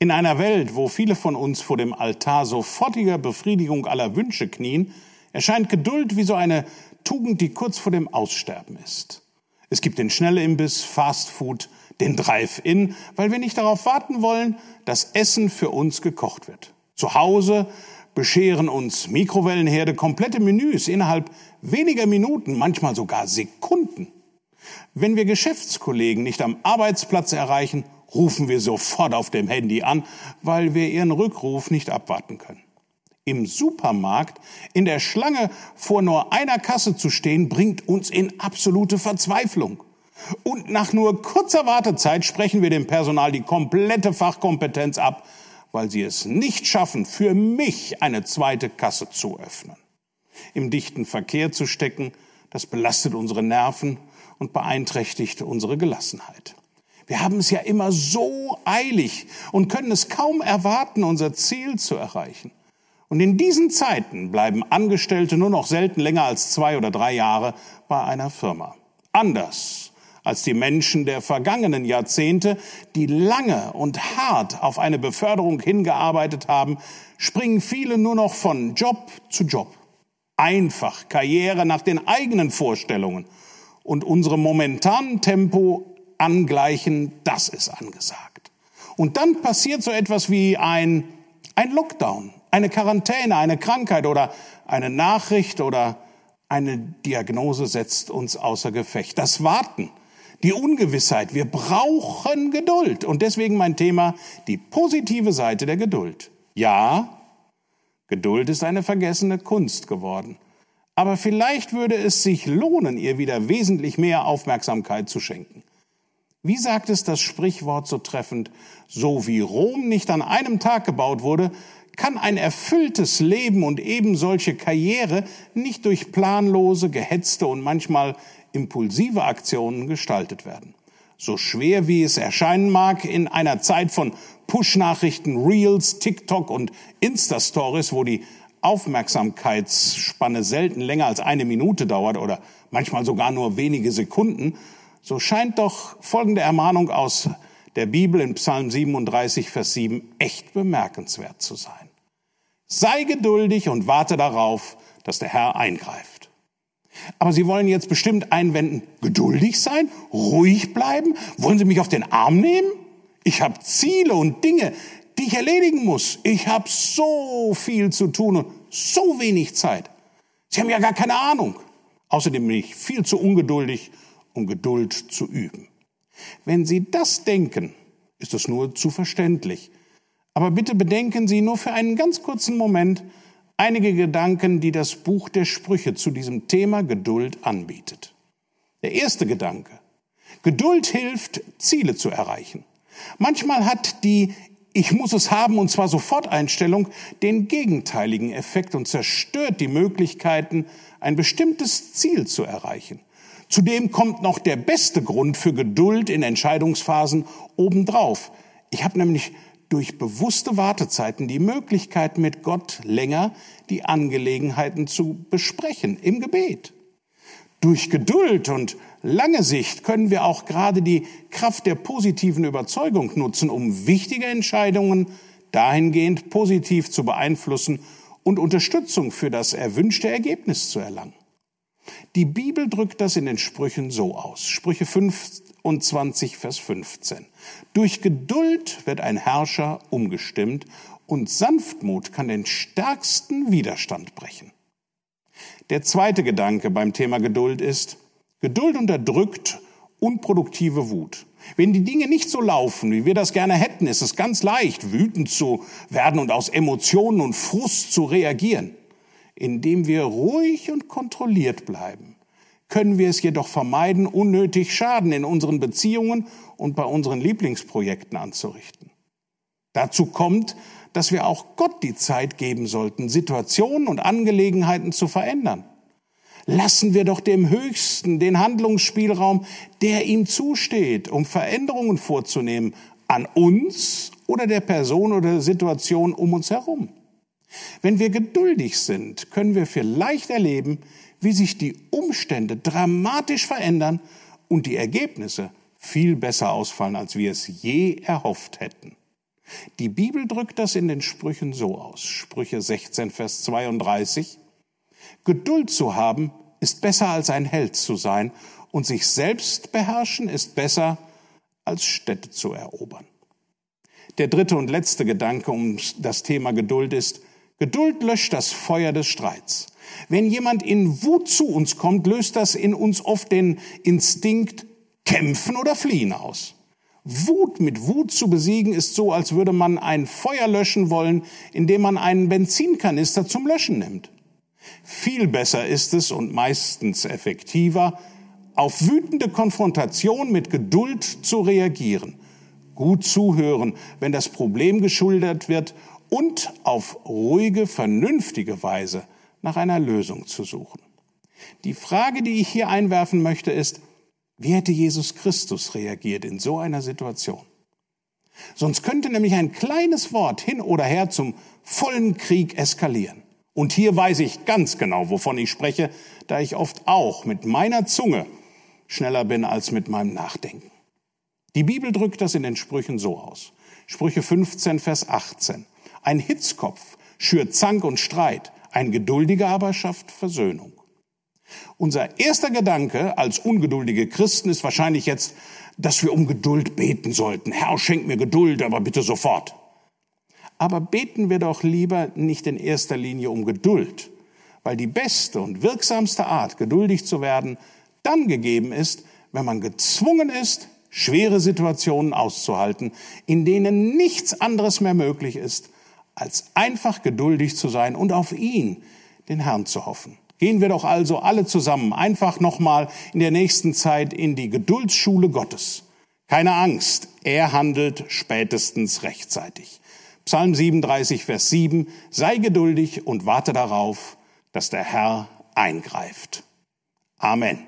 In einer Welt, wo viele von uns vor dem Altar sofortiger Befriedigung aller Wünsche knien, erscheint Geduld wie so eine Tugend, die kurz vor dem Aussterben ist. Es gibt den Schnellimbiss, Fast Food, den Drive-In, weil wir nicht darauf warten wollen, dass Essen für uns gekocht wird. Zu Hause bescheren uns Mikrowellenherde komplette Menüs innerhalb weniger Minuten, manchmal sogar Sekunden. Wenn wir Geschäftskollegen nicht am Arbeitsplatz erreichen, rufen wir sofort auf dem Handy an, weil wir ihren Rückruf nicht abwarten können. Im Supermarkt in der Schlange vor nur einer Kasse zu stehen, bringt uns in absolute Verzweiflung. Und nach nur kurzer Wartezeit sprechen wir dem Personal die komplette Fachkompetenz ab, weil sie es nicht schaffen, für mich eine zweite Kasse zu öffnen. Im dichten Verkehr zu stecken, das belastet unsere Nerven und beeinträchtigt unsere Gelassenheit. Wir haben es ja immer so eilig und können es kaum erwarten, unser Ziel zu erreichen. Und in diesen Zeiten bleiben Angestellte nur noch selten länger als zwei oder drei Jahre bei einer Firma. Anders als die Menschen der vergangenen Jahrzehnte, die lange und hart auf eine Beförderung hingearbeitet haben, springen viele nur noch von Job zu Job. Einfach Karriere nach den eigenen Vorstellungen und unserem momentanen Tempo angleichen, das ist angesagt. Und dann passiert so etwas wie ein, ein Lockdown, eine Quarantäne, eine Krankheit oder eine Nachricht oder eine Diagnose setzt uns außer Gefecht. Das Warten, die Ungewissheit, wir brauchen Geduld. Und deswegen mein Thema, die positive Seite der Geduld. Ja, Geduld ist eine vergessene Kunst geworden. Aber vielleicht würde es sich lohnen, ihr wieder wesentlich mehr Aufmerksamkeit zu schenken. Wie sagt es das Sprichwort so treffend, so wie Rom nicht an einem Tag gebaut wurde, kann ein erfülltes Leben und eben solche Karriere nicht durch planlose, gehetzte und manchmal impulsive Aktionen gestaltet werden. So schwer wie es erscheinen mag, in einer Zeit von Push-Nachrichten, Reels, TikTok und Insta-Stories, wo die Aufmerksamkeitsspanne selten länger als eine Minute dauert oder manchmal sogar nur wenige Sekunden, so scheint doch folgende Ermahnung aus der Bibel in Psalm 37, Vers 7 echt bemerkenswert zu sein. Sei geduldig und warte darauf, dass der Herr eingreift. Aber Sie wollen jetzt bestimmt einwenden, geduldig sein, ruhig bleiben? Wollen Sie mich auf den Arm nehmen? Ich habe Ziele und Dinge, die ich erledigen muss. Ich habe so viel zu tun und so wenig Zeit. Sie haben ja gar keine Ahnung. Außerdem bin ich viel zu ungeduldig um Geduld zu üben. Wenn Sie das denken, ist es nur zu verständlich. Aber bitte bedenken Sie nur für einen ganz kurzen Moment einige Gedanken, die das Buch der Sprüche zu diesem Thema Geduld anbietet. Der erste Gedanke. Geduld hilft, Ziele zu erreichen. Manchmal hat die ich muss es haben und zwar sofort Einstellung den gegenteiligen Effekt und zerstört die Möglichkeiten, ein bestimmtes Ziel zu erreichen. Zudem kommt noch der beste Grund für Geduld in Entscheidungsphasen obendrauf. Ich habe nämlich durch bewusste Wartezeiten die Möglichkeit, mit Gott länger die Angelegenheiten zu besprechen im Gebet. Durch Geduld und lange Sicht können wir auch gerade die Kraft der positiven Überzeugung nutzen, um wichtige Entscheidungen dahingehend positiv zu beeinflussen und Unterstützung für das erwünschte Ergebnis zu erlangen. Die Bibel drückt das in den Sprüchen so aus. Sprüche 25, Vers 15. Durch Geduld wird ein Herrscher umgestimmt und Sanftmut kann den stärksten Widerstand brechen. Der zweite Gedanke beim Thema Geduld ist, Geduld unterdrückt unproduktive Wut. Wenn die Dinge nicht so laufen, wie wir das gerne hätten, ist es ganz leicht, wütend zu werden und aus Emotionen und Frust zu reagieren. Indem wir ruhig und kontrolliert bleiben, können wir es jedoch vermeiden, unnötig Schaden in unseren Beziehungen und bei unseren Lieblingsprojekten anzurichten. Dazu kommt, dass wir auch Gott die Zeit geben sollten, Situationen und Angelegenheiten zu verändern. Lassen wir doch dem Höchsten den Handlungsspielraum, der ihm zusteht, um Veränderungen vorzunehmen, an uns oder der Person oder der Situation um uns herum. Wenn wir geduldig sind, können wir vielleicht erleben, wie sich die Umstände dramatisch verändern und die Ergebnisse viel besser ausfallen, als wir es je erhofft hätten. Die Bibel drückt das in den Sprüchen so aus. Sprüche 16, Vers 32. Geduld zu haben ist besser als ein Held zu sein und sich selbst beherrschen ist besser als Städte zu erobern. Der dritte und letzte Gedanke um das Thema Geduld ist, Geduld löscht das Feuer des Streits. Wenn jemand in Wut zu uns kommt, löst das in uns oft den Instinkt kämpfen oder fliehen aus. Wut mit Wut zu besiegen ist so, als würde man ein Feuer löschen wollen, indem man einen Benzinkanister zum Löschen nimmt. Viel besser ist es und meistens effektiver, auf wütende Konfrontation mit Geduld zu reagieren, gut zuhören, wenn das Problem geschuldet wird und auf ruhige, vernünftige Weise nach einer Lösung zu suchen. Die Frage, die ich hier einwerfen möchte, ist, wie hätte Jesus Christus reagiert in so einer Situation? Sonst könnte nämlich ein kleines Wort hin oder her zum vollen Krieg eskalieren. Und hier weiß ich ganz genau, wovon ich spreche, da ich oft auch mit meiner Zunge schneller bin als mit meinem Nachdenken. Die Bibel drückt das in den Sprüchen so aus. Sprüche 15, Vers 18. Ein Hitzkopf schürt Zank und Streit, ein Geduldiger aber schafft Versöhnung. Unser erster Gedanke als ungeduldige Christen ist wahrscheinlich jetzt, dass wir um Geduld beten sollten. Herr, schenk mir Geduld, aber bitte sofort. Aber beten wir doch lieber nicht in erster Linie um Geduld, weil die beste und wirksamste Art, geduldig zu werden, dann gegeben ist, wenn man gezwungen ist, schwere Situationen auszuhalten, in denen nichts anderes mehr möglich ist, als einfach geduldig zu sein und auf ihn, den Herrn, zu hoffen. Gehen wir doch also alle zusammen einfach nochmal in der nächsten Zeit in die Geduldsschule Gottes. Keine Angst, er handelt spätestens rechtzeitig. Psalm 37, Vers 7, sei geduldig und warte darauf, dass der Herr eingreift. Amen.